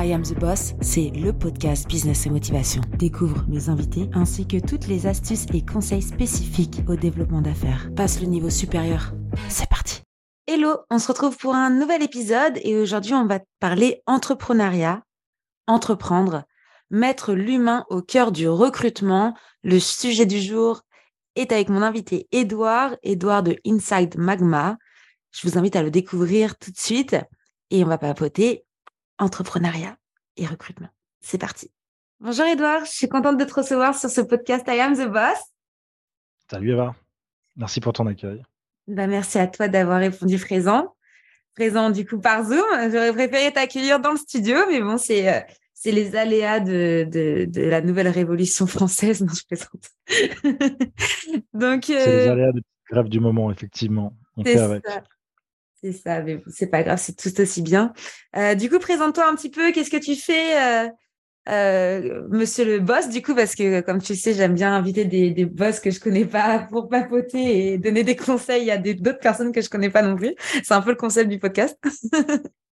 I Am the Boss, c'est le podcast Business et Motivation. Découvre mes invités ainsi que toutes les astuces et conseils spécifiques au développement d'affaires. Passe le niveau supérieur. C'est parti. Hello, on se retrouve pour un nouvel épisode et aujourd'hui on va parler entrepreneuriat, entreprendre, mettre l'humain au cœur du recrutement. Le sujet du jour est avec mon invité Edouard, Edouard de Inside Magma. Je vous invite à le découvrir tout de suite et on va papoter entrepreneuriat et recrutement. C'est parti. Bonjour Edouard, je suis contente de te recevoir sur ce podcast I Am the Boss. Salut Eva, merci pour ton accueil. Bah, merci à toi d'avoir répondu présent. Présent du coup par Zoom. J'aurais préféré t'accueillir dans le studio, mais bon, c'est euh, c'est les aléas de, de, la nouvelle révolution française. Non, je plaisante. Donc, c'est les euh, aléas de grève du moment, effectivement. On fait avec. C'est ça, mais c'est pas grave, c'est tout aussi bien. Euh, du coup, présente-toi un petit peu, qu'est-ce que tu fais, euh, euh, monsieur le boss, du coup, parce que comme tu sais, j'aime bien inviter des, des boss que je connais pas pour papoter et donner des conseils à d'autres personnes que je connais pas non plus. C'est un peu le concept du podcast.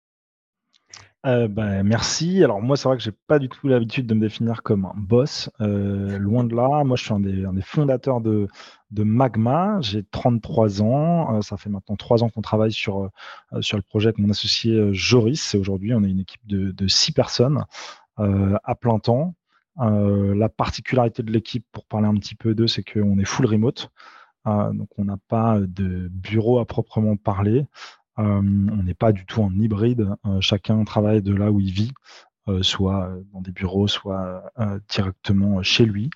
Euh, ben, merci. Alors moi, c'est vrai que j'ai pas du tout l'habitude de me définir comme un boss. Euh, loin de là. Moi, je suis un des, fondateurs de, Magma. J'ai 33 ans. Euh, ça fait maintenant trois ans qu'on travaille sur, le projet avec mon associé Joris. Et aujourd'hui, on est une équipe de, de six personnes à plein temps. la particularité de l'équipe, pour parler un petit peu d'eux, c'est qu'on est full remote. donc, on n'a pas de bureau à proprement parler. On n'est pas du tout en hybride. Euh, chacun travaille de là où il vit, soit dans des bureaux, soit directement chez lui.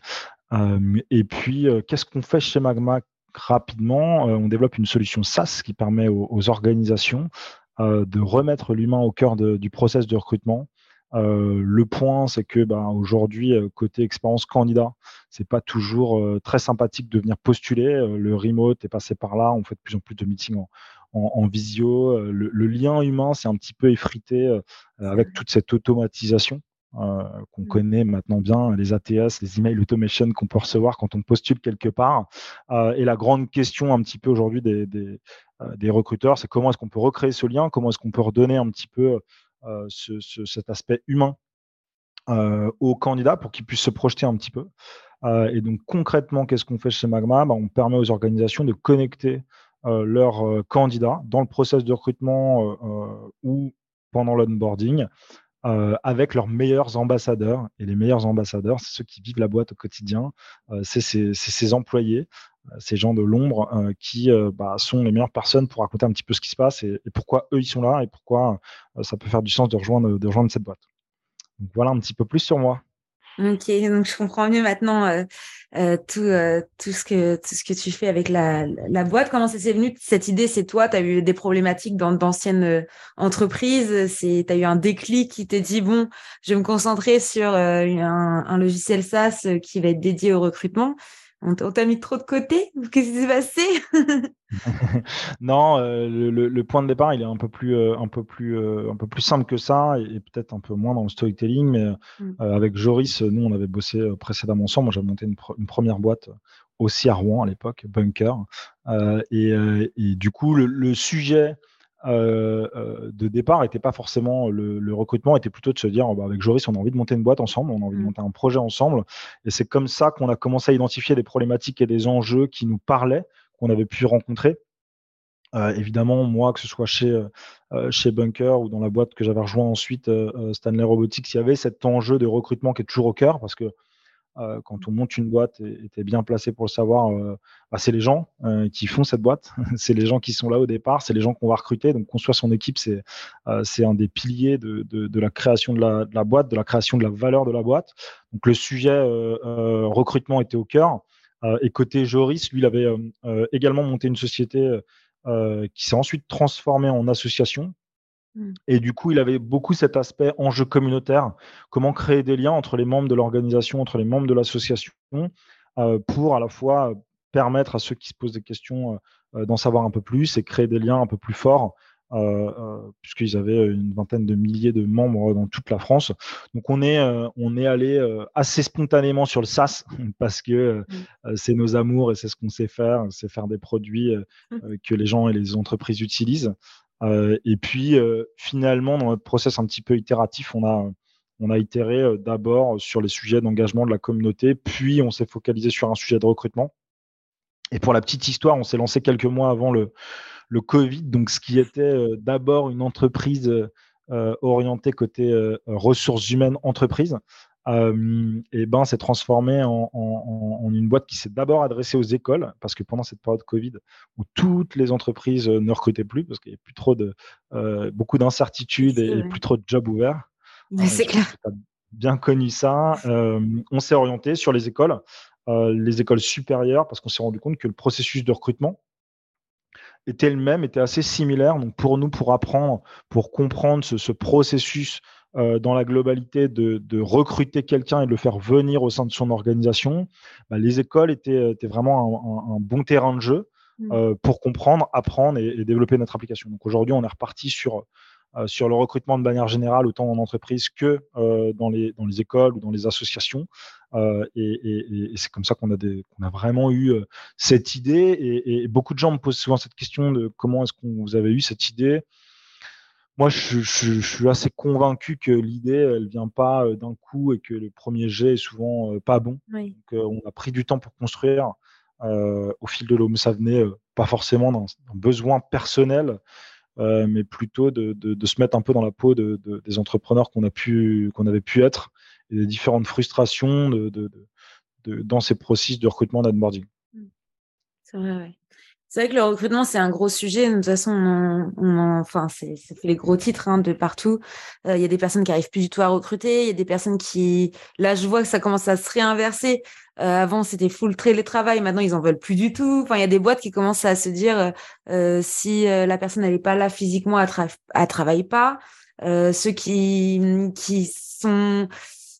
et puis, qu'est-ce qu'on fait chez Magma rapidement? On développe une solution SaaS qui permet aux, organisations de remettre l'humain au cœur du process de recrutement. le point, c'est que bah, aujourd'hui, côté expérience candidat, c'est pas toujours très sympathique de venir postuler. le remote est passé par là. On fait de plus en plus de meetings en, en, visio. Euh, le, lien humain s'est un petit peu effrité euh, avec toute cette automatisation. Euh, qu'on mmh. connaît maintenant bien, les ATS, les email automation qu'on peut recevoir quand on postule quelque part. et la grande question un petit peu aujourd'hui des, des, recruteurs, c'est comment est-ce qu'on peut recréer ce lien, comment est-ce qu'on peut redonner un petit peu cet aspect humain aux candidats pour qu'ils puissent se projeter un petit peu? et donc concrètement, qu'est-ce qu'on fait chez Magma? Bah, On permet aux organisations de connecter leurs euh, candidats dans le process de recrutement euh, ou pendant l'onboarding avec leurs meilleurs ambassadeurs. Et les meilleurs ambassadeurs, c'est ceux qui vivent la boîte au quotidien, c'est ces, employés, ces gens de l'ombre qui bah, sont les meilleures personnes pour raconter un petit peu ce qui se passe et, pourquoi eux, ils sont là et pourquoi ça peut faire du sens de rejoindre, de rejoindre cette boîte. Donc voilà un petit peu plus sur moi. Ok, donc je comprends mieux maintenant euh, euh, tout, euh, tout, ce que, tout ce que tu fais avec la, la boîte. Comment ça s'est venu Cette idée, c'est toi, tu as eu des problématiques dans d'anciennes entreprises, tu as eu un déclic qui t'a dit, bon, je vais me concentrer sur un, un, logiciel SaaS qui va être dédié au recrutement. On t'a mis trop de côté? Qu'est-ce qui s'est passé? Non, euh, le, point de départ, il est un peu plus, euh, un peu plus, euh, un peu plus simple que ça et, peut-être un peu moins dans le storytelling. Mais mm. avec Joris, nous, on avait bossé précédemment ensemble. Moi, j'avais monté une, première boîte aussi à Rouen à l'époque, Bunker. Et, du coup, le sujet de départ n'était pas forcément le, recrutement, était plutôt de se dire bah, avec Joris, on a envie de monter une boîte ensemble, on a envie de mmh. monter un projet ensemble. Et c'est comme ça qu'on a commencé à identifier des problématiques et des enjeux qui nous parlaient, qu'on avait pu rencontrer. Euh, évidemment, moi, que ce soit chez, chez Bunker ou dans la boîte que j'avais rejoint ensuite, Stanley Robotics, il y avait cet enjeu de recrutement qui est toujours au cœur parce que euh, quand on monte une boîte et tu es bien placé pour le savoir, euh, bah, c'est les gens euh, qui font cette boîte, c'est les gens qui sont là au départ, c'est les gens qu'on va recruter. Donc construire son équipe, c'est un des piliers de, de, la création de la, de la, boîte, de la création de la valeur de la boîte. Donc le sujet recrutement était au cœur. et côté Joris, lui, il avait également monté une société qui s'est ensuite transformée en association Mmh. Et du coup, il avait beaucoup cet aspect enjeu communautaire, comment créer des liens entre les membres de l'organisation, entre les membres de l'association, euh, pour à la fois permettre à ceux qui se posent des questions euh, d'en savoir un peu plus et créer des liens un peu plus forts, euh, puisqu'ils avaient une vingtaine de milliers de membres dans toute la France. Donc on est, on est allé assez spontanément sur le SaaS, parce que mmh. c'est nos amours et c'est ce qu'on sait faire, c'est faire des produits mmh. que les gens et les entreprises utilisent. Euh, et puis, euh, finalement, dans notre process un petit peu itératif, on a, on a itéré d'abord sur les sujets d'engagement de la communauté, puis on s'est focalisé sur un sujet de recrutement. Et pour la petite histoire, on s'est lancé quelques mois avant le, le Covid, donc ce qui était d'abord une entreprise orientée côté ressources humaines entreprise, et ben s'est transformé en, une boîte qui s'est d'abord adressée aux écoles, parce que pendant cette période Covid, où toutes les entreprises ne recrutaient plus, parce qu'il y avait plus trop de beaucoup d'incertitudes et, plus trop de jobs ouverts. c'est clair. bien connu ça? on s'est orienté sur les écoles, les écoles supérieures, parce qu'on s'est rendu compte que le processus de recrutement était le même, était assez similaire. Donc pour nous, pour apprendre, pour comprendre ce processus euh, dans la globalité de, recruter quelqu'un et de le faire venir au sein de son organisation, bah, les écoles étaient, vraiment un, bon terrain de jeu mmh. euh, pour comprendre, apprendre et, développer notre application. Donc aujourd'hui, on est reparti sur, euh, sur le recrutement de manière générale, autant en entreprise que dans, les, dans les écoles ou dans les associations. et, c'est comme ça qu'on a, a vraiment eu cette idée. Et, beaucoup de gens me posent souvent cette question de comment est-ce qu'on vous avez eu cette idée moi, je, suis assez convaincu que l'idée, elle vient pas euh, d'un coup et que le premier jet est souvent euh, pas bon. Donc, euh, on a pris du temps pour construire. au fil de l'eau, ça venait pas forcément d'un besoin personnel, mais plutôt de, se mettre un peu dans la peau des entrepreneurs qu'on a pu, qu'on avait pu être et des différentes frustrations dans ces processus de recrutement d'onboarding. Mmh. C'est vrai, oui. C'est vrai que le recrutement, c'est un gros sujet. De toute façon, on, enfin, c'est, ça fait les gros titres hein, de partout. Euh, il y a des personnes qui arrivent plus du tout à recruter. Il y a des personnes qui, là, je vois que ça commence à se réinverser. Euh, avant, c'était full télétravail. Maintenant, ils en veulent plus du tout. Enfin, il y a des boîtes qui commencent à se dire euh, si la personne n'est pas là physiquement, elle, tra travaille pas. ceux qui qui sont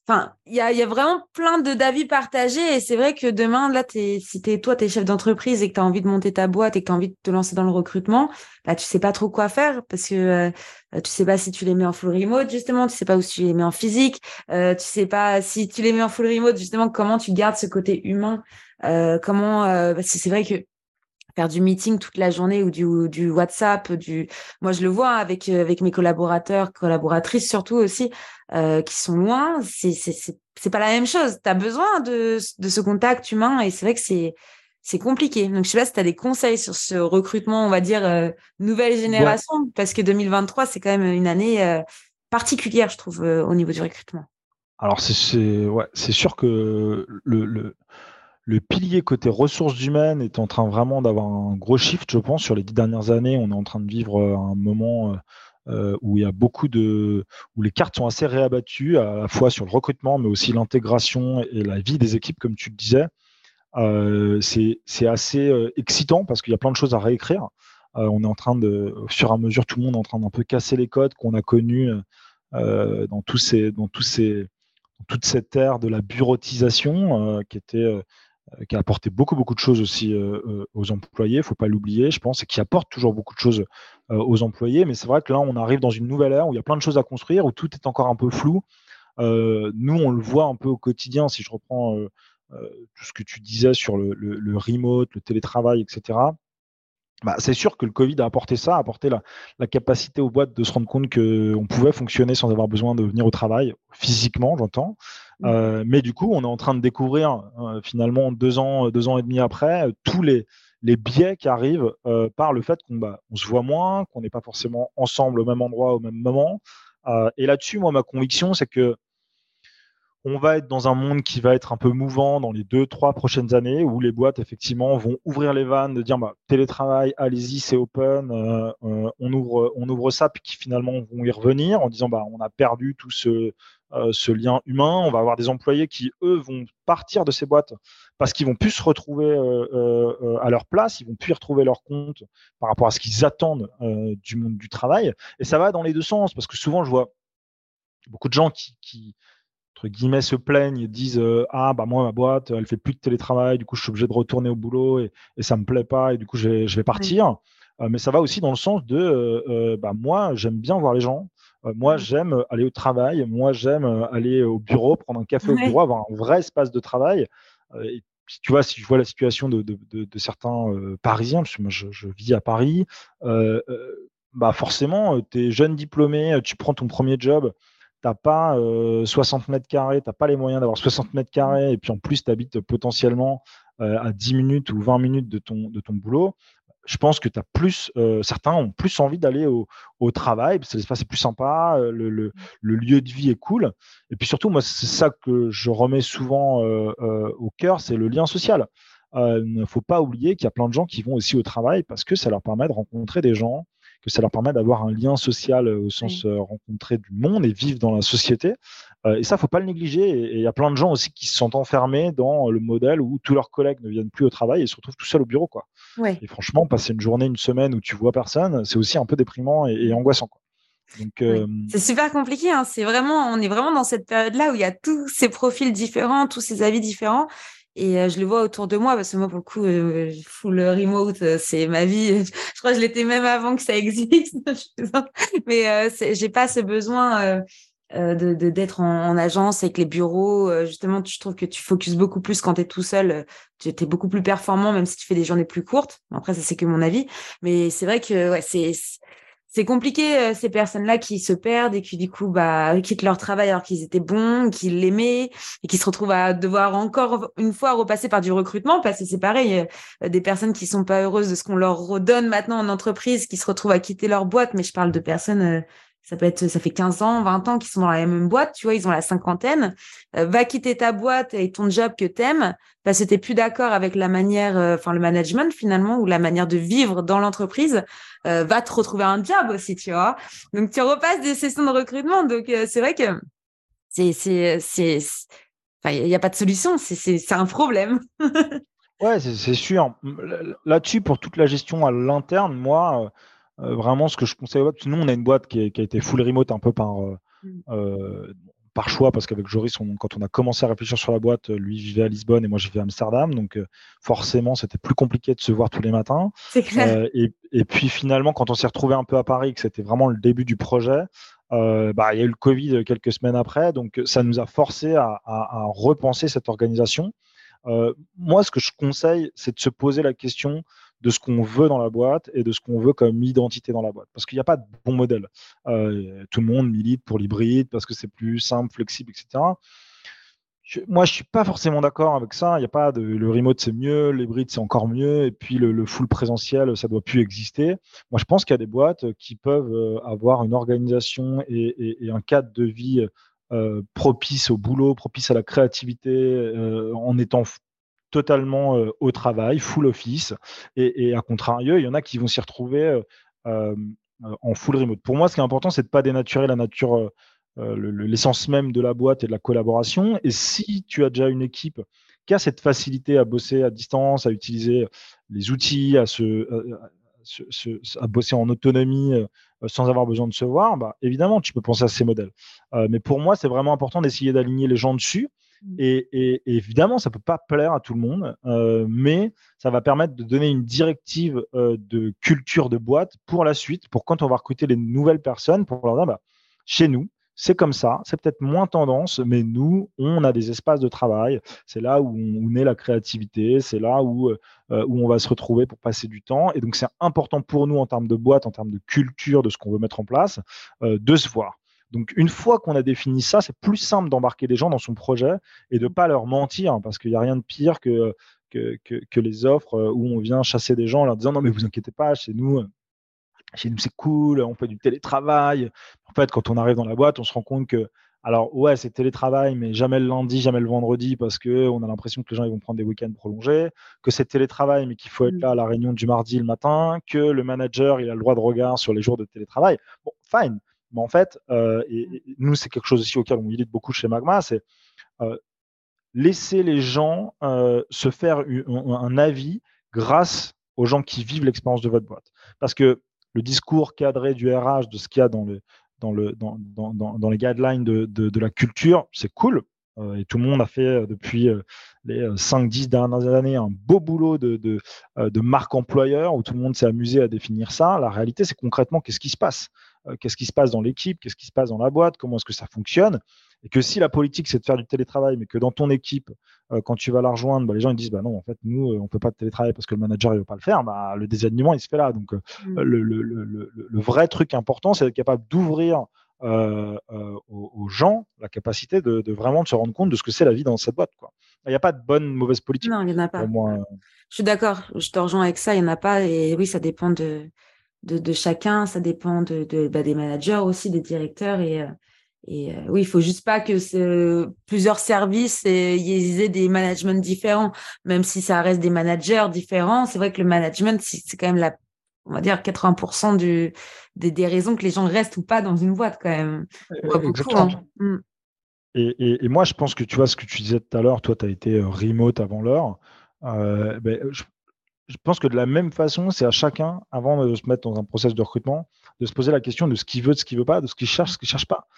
Enfin, il y a, y a, vraiment plein de d'avis partagés et c'est vrai que demain, là, es, si t'es toi, t'es chef d'entreprise et que tu as envie de monter ta boîte et que tu as envie de te lancer dans le recrutement, là, tu sais pas trop quoi faire parce que euh, tu sais pas si tu les mets en full remote, justement, tu sais pas où tu les mets en physique, euh, tu sais pas si tu les mets en full remote, justement, comment tu gardes ce côté humain, euh, comment, euh, parce que c'est vrai que faire du meeting toute la journée ou du, du WhatsApp, du moi je le vois avec avec mes collaborateurs, collaboratrices surtout aussi euh, qui sont loin, c'est pas la même chose. Tu as besoin de de ce contact humain et c'est vrai que c'est c'est compliqué. Donc je sais pas si tu as des conseils sur ce recrutement, on va dire euh, nouvelle génération parce que 2023 c'est quand même une année euh, particulière je trouve au niveau du recrutement. Alors c'est ouais, sûr que le, le le pilier côté ressources humaines est en train vraiment d'avoir un gros shift, je pense. Sur les dix dernières années, on est en train de vivre euh, un moment euh, euh, où il y a beaucoup de, où les cartes sont assez réabattues, à la fois sur le recrutement, mais aussi l'intégration et la vie des équipes, comme tu le disais. c'est assez excitant parce qu'il y a plein de choses à réécrire. on est en train de, au fur et à mesure, tout le monde est en train d'un peu casser les codes qu'on a connus dans tous ces, dans tous ces, toute cette ère de la bureautisation qui était qui a apporté beaucoup, beaucoup de choses aussi euh, euh, aux employés, il ne faut pas l'oublier, je pense, et qui apporte toujours beaucoup de choses aux employés. Mais c'est vrai que là, on arrive dans une nouvelle ère où il y a plein de choses à construire, où tout est encore un peu flou. nous, on le voit un peu au quotidien, si je reprends tout ce que tu disais sur le, le remote, le télétravail, etc. Bah, c'est sûr que le Covid a apporté ça, a apporté la, la capacité aux boîtes de se rendre compte qu'on pouvait fonctionner sans avoir besoin de venir au travail, physiquement, j'entends. Euh, mais du coup, on est en train de découvrir, euh, finalement, deux ans, deux ans et demi après, tous les, biais qui arrivent euh, par le fait qu'on bah, se voit moins, qu'on n'est pas forcément ensemble au même endroit au même moment. et là-dessus, moi, ma conviction, c'est que on va être dans un monde qui va être un peu mouvant dans les deux, trois prochaines années où les boîtes, effectivement, vont ouvrir les vannes, de dire bah, télétravail, allez-y, c'est open, euh, euh, on, ouvre, on ouvre ça, puis qui finalement vont y revenir en disant bah, on a perdu tout ce, euh, ce lien humain. On va avoir des employés qui, eux, vont partir de ces boîtes parce qu'ils vont plus se retrouver à leur place, ils vont plus y retrouver leur compte par rapport à ce qu'ils attendent du monde du travail. Et ça va dans les deux sens parce que souvent, je vois beaucoup de gens qui entre guillemets se plaignent et disent euh, ah bah moi ma boîte elle fait plus de télétravail du coup je suis obligé de retourner au boulot et, et ça me plaît pas et du coup je vais, je vais partir euh, mais ça va aussi dans le sens de euh, bah moi j'aime bien voir les gens moi j'aime aller au travail. Moi j'aime aller au bureau prendre un café au bureau avoir un vrai espace de travail. Et tu vois si je vois la situation de, de, de, certains parisiens parce que moi je, je vis à Paris bah forcément tu es jeune diplômé tu prends ton premier job t'as pas 60 mètres carrés, t'as pas les moyens d'avoir 60 mètres carrés, et puis en plus tu habites potentiellement à 10 minutes ou 20 minutes de ton, de ton boulot, je pense que tu as plus, certains ont plus envie d'aller au, travail, parce que l'espace est plus sympa, le, le, lieu de vie est cool. Et puis surtout, moi, c'est ça que je remets souvent au cœur, c'est le lien social. Il ne faut pas oublier qu'il y a plein de gens qui vont aussi au travail parce que ça leur permet de rencontrer des gens, que ça leur permet d'avoir un lien social au sens rencontrer du monde et vivre dans la société. et ça, faut pas le négliger. Et il y a plein de gens aussi qui se sont enfermés dans le modèle où tous leurs collègues ne viennent plus au travail et se retrouvent tout seuls au bureau. Quoi. Et franchement, passer une journée, une semaine où tu vois personne, c'est aussi un peu déprimant et, angoissant. Quoi. Euh, c'est super compliqué. Hein. C'est vraiment, on est vraiment dans cette période-là où il y a tous ces profils différents, tous ces avis différents. Et euh, je le vois autour de moi parce que moi, pour le coup, euh, full remote, c'est ma vie. Je crois que je l'étais même avant que ça existe. Mais j'ai pas ce besoin euh, de d'être en, agence avec les bureaux. Euh, justement, je trouve que tu focuses beaucoup plus quand tu es tout seul. Tu es beaucoup plus performant, même si tu fais des journées plus courtes. Après, ça, c'est que mon avis. Mais c'est vrai que ouais, c'est c'est compliqué euh, ces personnes-là qui se perdent et qui du coup bah quittent leur travail alors qu'ils étaient bons, qu'ils l'aimaient et qui se retrouvent à devoir encore une fois repasser par du recrutement parce que c'est pareil des personnes qui sont pas heureuses de ce qu'on leur redonne maintenant en entreprise qui se retrouvent à quitter leur boîte. Mais je parle de personnes ça peut être, ça fait 15 ans, 20 ans qu'ils sont dans la même boîte, tu vois, ils ont la cinquantaine. Euh, va quitter ta boîte et ton job que t'aimes parce que t'es plus d'accord avec la manière, euh, enfin le management finalement ou la manière de vivre dans l'entreprise. Euh, va te retrouver un job aussi, tu vois. Donc tu repasses des sessions de recrutement. Donc c'est vrai que c'est, c'est, c'est, il n'y a pas de solution. C'est, c'est, c'est un problème. ouais, c'est sûr. Là-dessus, pour toute la gestion à l'interne, moi euh, vraiment, ce que je conseille, nous, on a une boîte qui, a été full remote un peu par, euh, mm. euh, par choix, parce qu'avec Joris, quand on a commencé à réfléchir sur la boîte, lui vivait à Lisbonne et moi je vivais à Amsterdam. Donc, forcément, c'était plus compliqué de se voir tous les matins. et, et, puis, finalement, quand on s'est retrouvé un peu à Paris, que c'était vraiment le début du projet, bah, il y a eu le Covid quelques semaines après. Donc, ça nous a forcé à, à repenser cette organisation. moi, ce que je conseille, c'est de se poser la question de ce qu'on veut dans la boîte et de ce qu'on veut comme identité dans la boîte. Parce qu'il n'y a pas de bon modèle. Euh, tout le monde milite pour l'hybride parce que c'est plus simple, flexible, etc. moi, je suis pas forcément d'accord avec ça. Il n'y a pas de le remote c'est mieux, l'hybride c'est encore mieux, et puis le, full présentiel ça doit plus exister. Moi, je pense qu'il y a des boîtes qui peuvent euh, avoir une organisation et, un cadre de vie euh, propice au boulot, propice à la créativité, en étant totalement euh, au travail, full office, et, à contrario, il y en a qui vont s'y retrouver euh, euh, en full remote. Pour moi, ce qui est important, c'est de ne pas dénaturer la nature, l'essence même de la boîte et de la collaboration. Et si tu as déjà une équipe qui a cette facilité à bosser à distance, à utiliser les outils, à, se, à bosser en autonomie sans avoir besoin de se voir, bah, évidemment, tu peux penser à ces modèles. mais pour moi, c'est vraiment important d'essayer d'aligner les gens dessus Mmh. Et, évidemment, ça ne peut pas plaire à tout le monde, euh, mais ça va permettre de donner une directive euh, de culture de boîte pour la suite, pour quand on va recruter les nouvelles personnes, pour leur dire, bah, chez nous, c'est comme ça, c'est peut-être moins tendance, mais nous, on a des espaces de travail. C'est là où, naît la créativité, c'est là où, euh, où on va se retrouver pour passer du temps. Et donc, c'est important pour nous en termes de boîte, en termes de culture, de ce qu'on veut mettre en place, de se voir. Donc, une fois qu'on a défini ça, c'est plus simple d'embarquer des gens dans son projet et de ne pas leur mentir, hein, parce qu'il n'y a rien de pire que, que, les offres euh, où on vient chasser des gens en leur disant non, mais vous inquiétez pas, chez nous, euh, chez nous c'est cool, on fait du télétravail. En fait, quand on arrive dans la boîte, on se rend compte que, alors ouais, c'est télétravail, mais jamais le lundi, jamais le vendredi, parce qu'on a l'impression que les gens ils vont prendre des week-ends prolongés, que c'est télétravail, mais qu'il faut être là à la réunion du mardi le matin, que le manager il a le droit de regard sur les jours de télétravail. Bon, fine. Mais en fait, euh, et, nous, c'est quelque chose aussi auquel on milite beaucoup chez Magma, c'est euh, laisser les gens euh, se faire un, avis grâce aux gens qui vivent l'expérience de votre boîte. Parce que le discours cadré du RH, de ce qu'il y a dans, le, dans, le, dans, dans, dans les guidelines de, la culture, c'est cool. et tout le monde a fait depuis les 5-10 dernières années un beau boulot de, marque employeur où tout le monde s'est amusé à définir ça. La réalité, c'est concrètement qu'est-ce qui se passe? Qu'est-ce qui se passe dans l'équipe, qu'est-ce qui se passe dans la boîte, comment est-ce que ça fonctionne. Et que si la politique, c'est de faire du télétravail, mais que dans ton équipe, euh, quand tu vas la rejoindre, bah, les gens ils disent bah non, en fait, nous, euh, on ne peut pas de télétravail parce que le manager ne veut pas le faire, bah, le désalignement, il se fait là. Donc, mmh. le, vrai truc important, c'est d'être capable d'ouvrir aux, gens la capacité de, vraiment se rendre compte de ce que c'est la vie dans cette boîte. Il n'y a pas de bonne, mauvaise politique. Non, il n'y en a pas. Je suis d'accord, je te rejoins avec ça, il n'y en a pas. Et oui, ça dépend de, de, chacun, ça dépend de, bah, des managers aussi, des directeurs. Et, et euh, oui, il faut juste pas que plusieurs services y aient des managements différents, même si ça reste des managers différents. C'est vrai que le management, c'est quand même la, on va dire 80% du, des, raisons que les gens restent ou pas dans une boîte quand même. Hein. Mmh. Et, et, moi, je pense que tu vois ce que tu disais tout à l'heure, toi, tu as été euh, remote avant l'heure. Euh, ben, je, je, pense que de la même façon, c'est à chacun, avant de se mettre dans un process de recrutement, de se poser la question de ce qu'il veut, de ce qu'il veut pas, de ce qu'il cherche, ce qu'il cherche pas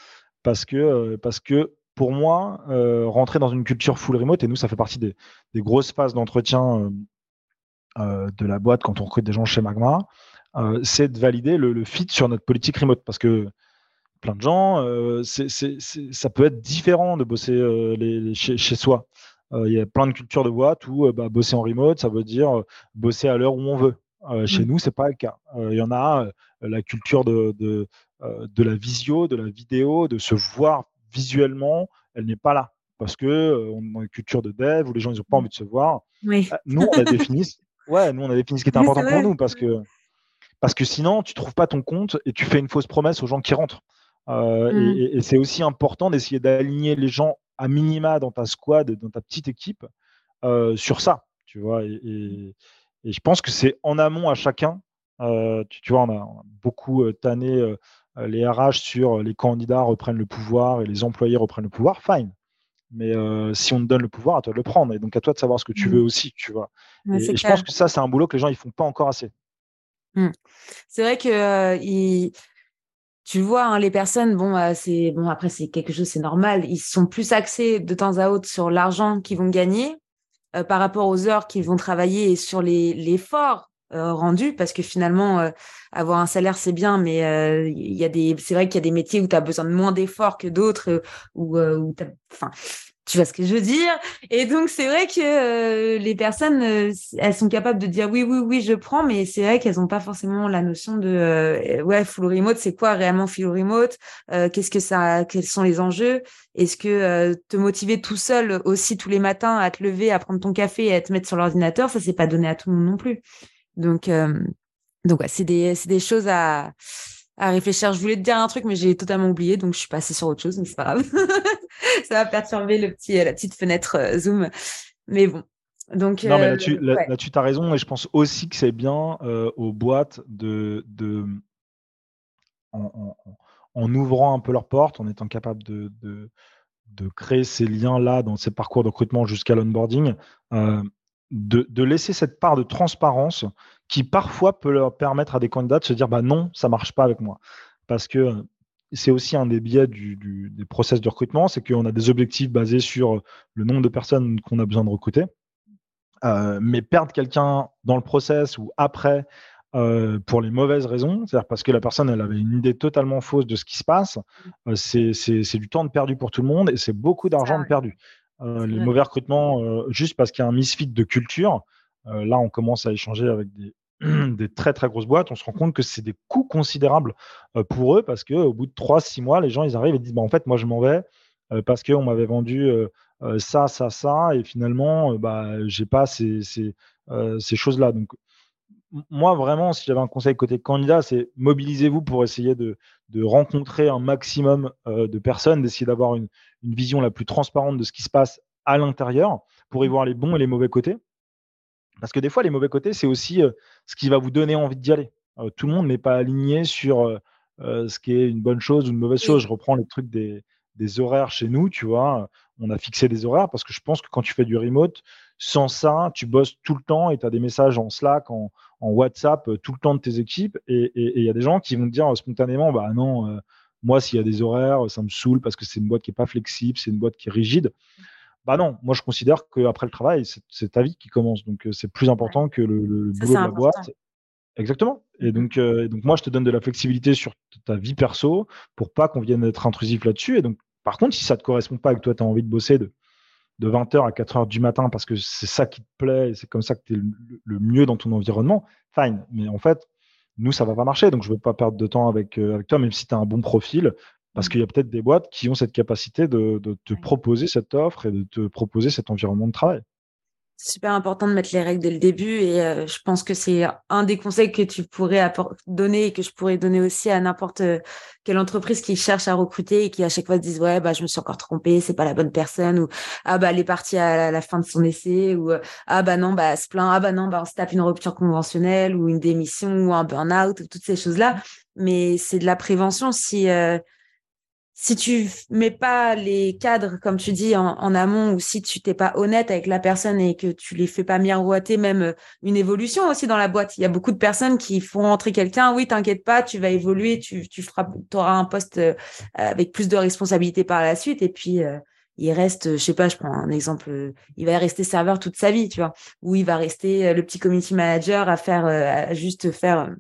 parce que, euh, parce que pour moi, euh, rentrer dans une culture full remote, et nous, ça fait partie des, grosses phases d'entretien euh, de la boîte quand on recrute des gens chez Magma, c'est de valider le, fit sur notre politique remote. Parce que plein de gens, ça peut être différent de bosser les, chez, soi. Il y a plein de cultures de boîte où bah, bosser en remote, ça veut dire bosser à l'heure où on veut. Chez mmh. nous, c'est pas le cas. Il y en a la culture de, euh, de la visio, de la vidéo, de se voir visuellement, elle n'est pas là. Parce que euh, on est dans une culture de dev où les gens ils n'ont pas envie de se voir. Euh, nous, on a défini, ouais, nous, on a défini ce qui était important pour nous parce que, parce que sinon, tu ne trouves pas ton compte et tu fais une fausse promesse aux gens qui rentrent. Mm. Et, c'est aussi important d'essayer d'aligner les gens à minima dans ta squad, dans ta petite équipe, sur ça. Tu vois, et, je pense que c'est en amont à chacun. tu, vois, on a, beaucoup tanné euh, les RH sur euh, les candidats reprennent le pouvoir et les employés reprennent le pouvoir, fine. Mais euh, si on te donne le pouvoir, à toi de le prendre. Et donc à toi de savoir ce que tu mmh. veux aussi, tu vois. et, je pense que ça, c'est un boulot que les gens ils font pas encore assez. Mmh. C'est vrai que tu vois, hein, les personnes, bon, c'est bon après c'est quelque chose, c'est normal. Ils sont plus axés de temps à autre sur l'argent qu'ils vont gagner par rapport aux heures qu'ils vont travailler et sur l'effort euh, rendu parce que finalement euh, avoir un salaire c'est bien mais euh, il y a des c'est vrai qu'il y a des métiers où tu as besoin de moins d'efforts que d'autres où, où enfin tu vois ce que je veux dire? Et donc c'est vrai que les personnes elles sont capables de dire oui oui oui je prends mais c'est vrai qu'elles ont pas forcément la notion de ouais full remote c'est quoi réellement full remote? Qu'est-ce que ça quels sont les enjeux? Est-ce que te motiver tout seul aussi tous les matins à te lever à prendre ton café et à te mettre sur l'ordinateur ça c'est pas donné à tout le monde non plus donc, euh, donc c'est des, des, choses à, à réfléchir. Je voulais te dire un truc, mais j'ai totalement oublié, donc je suis passée sur autre chose, mais c'est pas grave. ça va perturber le petit, la petite fenêtre euh, Zoom. Mais bon. Donc, non, mais euh, là-dessus, là, tu as raison, et je pense aussi que c'est bien aux boîtes de, de en, en, ouvrant un peu leurs portes, en étant capable de, de, de créer ces liens-là dans ces parcours de recrutement jusqu'à l'onboarding, de, laisser cette part de transparence qui parfois peut leur permettre à des candidats de se dire bah non, ça marche pas avec moi. Parce que c'est aussi un des biais des process de recrutement, c'est qu'on a des objectifs basés sur le nombre de personnes qu'on a besoin de recruter. Euh, mais perdre quelqu'un dans le process ou après euh, pour les mauvaises raisons, c'est-à-dire parce que la personne elle avait une idée totalement fausse de ce qui se passe, euh, c'est du temps de perdu pour tout le monde et c'est beaucoup d'argent de perdu. Les mauvais recrutements, juste parce qu'il y a un misfit de culture. Là, on commence à échanger avec des, des très très grosses boîtes, on se rend compte que c'est des coûts considérables pour eux parce qu'au bout de 3-6 mois, les gens ils arrivent et disent bah, en fait, moi je m'en vais parce qu'on m'avait vendu ça, ça, ça, et finalement, bah, j'ai pas ces, ces, ces choses-là. Donc, moi, vraiment, si j'avais un conseil côté candidat, c'est mobilisez-vous pour essayer de, rencontrer un maximum de personnes, d'essayer d'avoir une, vision la plus transparente de ce qui se passe à l'intérieur pour y voir les bons et les mauvais côtés. Parce que des fois, les mauvais côtés, c'est aussi euh, ce qui va vous donner envie d'y aller. Euh, tout le monde n'est pas aligné sur euh, ce qui est une bonne chose ou une mauvaise chose. Je reprends les trucs des, des, horaires chez nous, tu vois. On a fixé des horaires parce que je pense que quand tu fais du remote, sans ça, tu bosses tout le temps et tu as des messages en Slack, en, en, WhatsApp, tout le temps de tes équipes. Et il y a des gens qui vont te dire spontanément, bah non moi, s'il y a des horaires, ça me saoule parce que c'est une boîte qui n'est pas flexible, c'est une boîte qui est rigide. Bah non, moi je considère qu'après le travail, c'est ta vie qui commence. Donc euh, c'est plus important que le, boulot de la boîte. Exactement. Et mmh donc, euh, donc moi, je te donne de la flexibilité sur ta vie perso pour pas qu'on vienne être intrusif là-dessus. Et donc, par contre, si ça te correspond pas et que toi, tu as envie de bosser de, de 20h à 4h du matin parce que c'est ça qui te plaît et c'est comme ça que tu es le, le, mieux dans ton environnement, fine. Mais en fait, nous, ça va pas marcher. Donc, je veux pas perdre de temps avec, euh, avec toi, même si tu as un bon profil. Parce qu'il y a peut-être des boîtes qui ont cette capacité de, te proposer cette offre et de te proposer cet environnement de travail. C'est super important de mettre les règles dès le début et euh, je pense que c'est un des conseils que tu pourrais donner et que je pourrais donner aussi à n'importe euh, quelle entreprise qui cherche à recruter et qui à chaque fois se disent ouais bah je me suis encore trompée c'est pas la bonne personne ou ah bah elle est partie à la fin de son essai ou euh, ah bah non bah elle se plaint ah bah non bah on se tape une rupture conventionnelle ou une démission ou un burn-out ou toutes ces choses là mais c'est de la prévention si si tu mets pas les cadres, comme tu dis, en, amont, ou si tu t'es pas honnête avec la personne et que tu les fais pas miroiter même euh, une évolution aussi dans la boîte. Il y a beaucoup de personnes qui font rentrer quelqu'un, oui, t'inquiète pas, tu vas évoluer, tu, tu auras un poste euh, avec plus de responsabilités par la suite, et puis euh, il reste, je sais pas, je prends un exemple, il va rester serveur toute sa vie, tu vois, ou il va rester le petit community manager à faire, à juste faire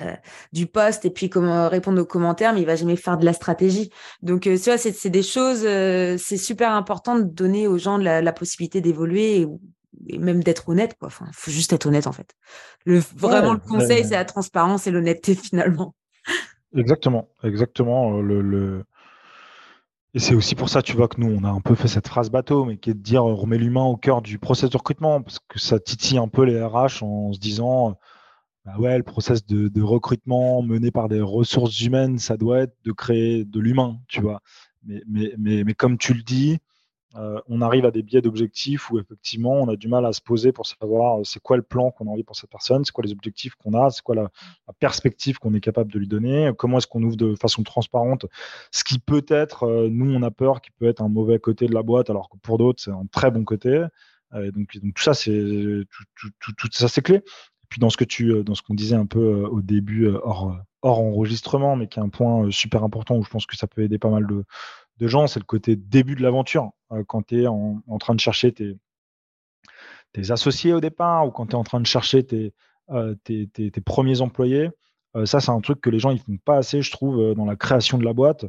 euh, du poste et puis comment répondre aux commentaires, mais il va jamais faire de la stratégie. Donc, euh, tu vois, c'est des choses, euh, c'est super important de donner aux gens la, possibilité d'évoluer et, même d'être honnête. Quoi. Enfin, faut juste être honnête en fait. Le, vraiment, le conseil, c'est la transparence et l'honnêteté finalement. Exactement, exactement. Le, Et c'est aussi pour ça, tu vois, que nous, on a un peu fait cette phrase bateau, mais qui est de dire on remet l'humain au cœur du processus de recrutement, parce que ça titille un peu les RH en se disant bah ouais, le process de, recrutement mené par des ressources humaines, ça doit être de créer de l'humain, tu vois. Mais, mais, mais, mais, comme tu le dis, euh, on arrive à des biais d'objectifs où effectivement on a du mal à se poser pour savoir euh, c'est quoi le plan qu'on a envie pour cette personne, c'est quoi les objectifs qu'on a, c'est quoi la, perspective qu'on est capable de lui donner, comment est-ce qu'on ouvre de façon transparente ce qui peut être, euh, nous on a peur, qui peut être un mauvais côté de la boîte, alors que pour d'autres c'est un très bon côté. donc, donc, tout ça c'est tout, tout, tout, ça c'est clé puis dans ce que tu, euh, dans ce qu'on disait un peu euh, au début euh, hors, hors enregistrement, mais qui est un point super important où je pense que ça peut aider pas mal de, gens, c'est le côté début de l'aventure. quand tu es en, train de chercher tes, associés au départ ou quand tu es en train de chercher tes, tes, premiers employés, ça, c'est un truc que les gens ils font pas assez, je trouve, dans la création de la boîte.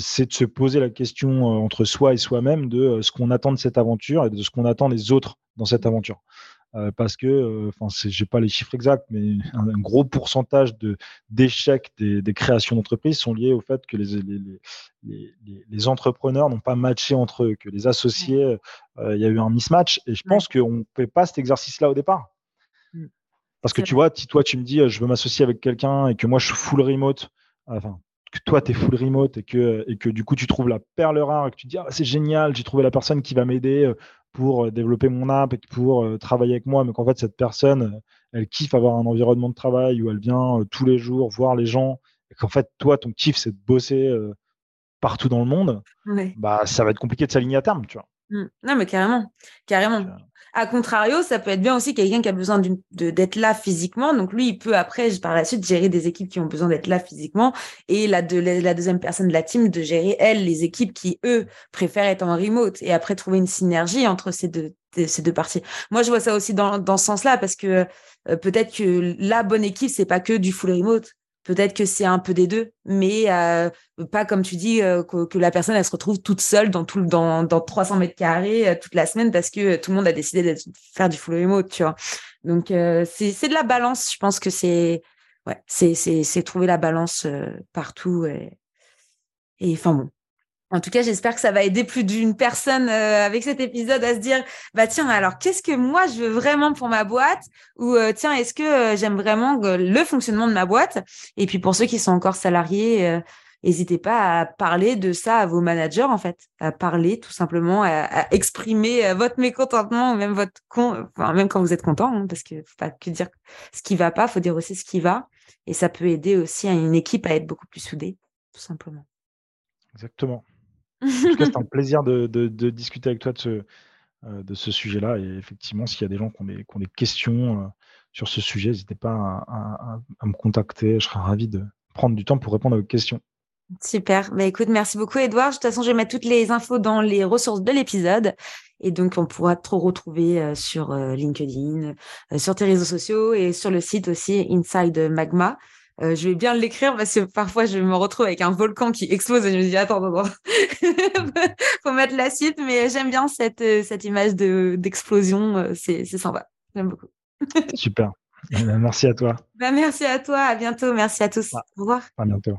c'est de se poser la question entre soi et soi-même de ce qu'on attend de cette aventure et de ce qu'on attend des autres dans cette aventure. Euh, parce que, euh, enfin, j'ai pas les chiffres exacts, mais un, gros pourcentage de d'échecs des, des, créations d'entreprises sont liés au fait que les, les, les, les entrepreneurs n'ont pas matché entre eux, que les associés, euh, il y a eu un mismatch. Et je pense qu'on ne fait pas cet exercice-là au départ. Mm. Parce que tu vois, si toi tu me dis je veux m'associer avec quelqu'un et que moi je suis full remote, enfin que toi tu es full remote et que, et que du coup tu trouves la perle rare et que tu dis ah, c'est génial, j'ai trouvé la personne qui va m'aider pour euh, développer mon app et pour euh, travailler avec moi, mais qu'en fait, cette personne, euh, elle kiffe avoir un environnement de travail où elle vient tous les jours voir les gens, et qu'en fait, toi, ton kiff, c'est de bosser partout dans le monde, bah, ça va être compliqué de s'aligner à terme, tu vois. Mmh. Non, mais carrément, carrément. A contrario, ça peut être bien aussi quelqu'un qui a besoin d'être là physiquement. Donc lui, il peut après, par la suite, gérer des équipes qui ont besoin d'être là physiquement. Et la, de, la deuxième personne de la team, de gérer, elle, les équipes qui, eux, préfèrent être en remote. Et après, trouver une synergie entre ces deux, parties. Moi, je vois ça aussi dans, dans ce sens-là, parce que euh, peut-être que la bonne équipe, c'est pas que du full remote. Peut-être que c'est un peu des deux, mais euh, pas comme tu dis euh, que, la personne elle se retrouve toute seule dans tout dans, dans 300 mètres carrés euh, toute la semaine parce que tout le monde a décidé de faire du full remote, tu vois. Donc c'est c'est de la balance. Je pense que c'est ouais c'est c'est c'est trouver la balance partout et et enfin bon en tout cas, j'espère que ça va aider plus d'une personne euh, avec cet épisode à se dire, bah tiens, alors qu'est-ce que moi je veux vraiment pour ma boîte? Ou euh, tiens, est-ce que euh, j'aime vraiment le fonctionnement de ma boîte? Et puis pour ceux qui sont encore salariés, n'hésitez pas à parler de ça à vos managers en fait, à parler tout simplement, à, exprimer votre mécontentement ou même votre con, enfin, même quand vous êtes content, hein, parce que faut pas que dire ce qui va pas, faut dire aussi ce qui va, et ça peut aider aussi à une équipe à être beaucoup plus soudée, tout simplement. Exactement. En tout cas, c'est un plaisir de, discuter avec toi de ce, euh, de ce sujet-là. Et effectivement, s'il y a des gens qui ont des, qui ont des questions euh, sur ce sujet, n'hésitez pas à, me contacter. Je serai ravi de prendre du temps pour répondre à vos questions. Super. Bah, écoute, merci beaucoup, Edouard. De toute façon, je vais mettre toutes les infos dans les ressources de l'épisode. Et donc, on pourra te retrouver euh, sur LinkedIn, sur tes réseaux sociaux et sur le site aussi Inside Magma. Euh, je vais bien l'écrire parce que parfois je me retrouve avec un volcan qui explose et je me dis attends, attends, faut mettre la suite, mais j'aime bien cette, euh, cette image de, d'explosion, euh, c'est, c'est sympa, j'aime beaucoup. Super, merci à toi. Bah, merci à toi, à bientôt, merci à tous. Au revoir. À bientôt.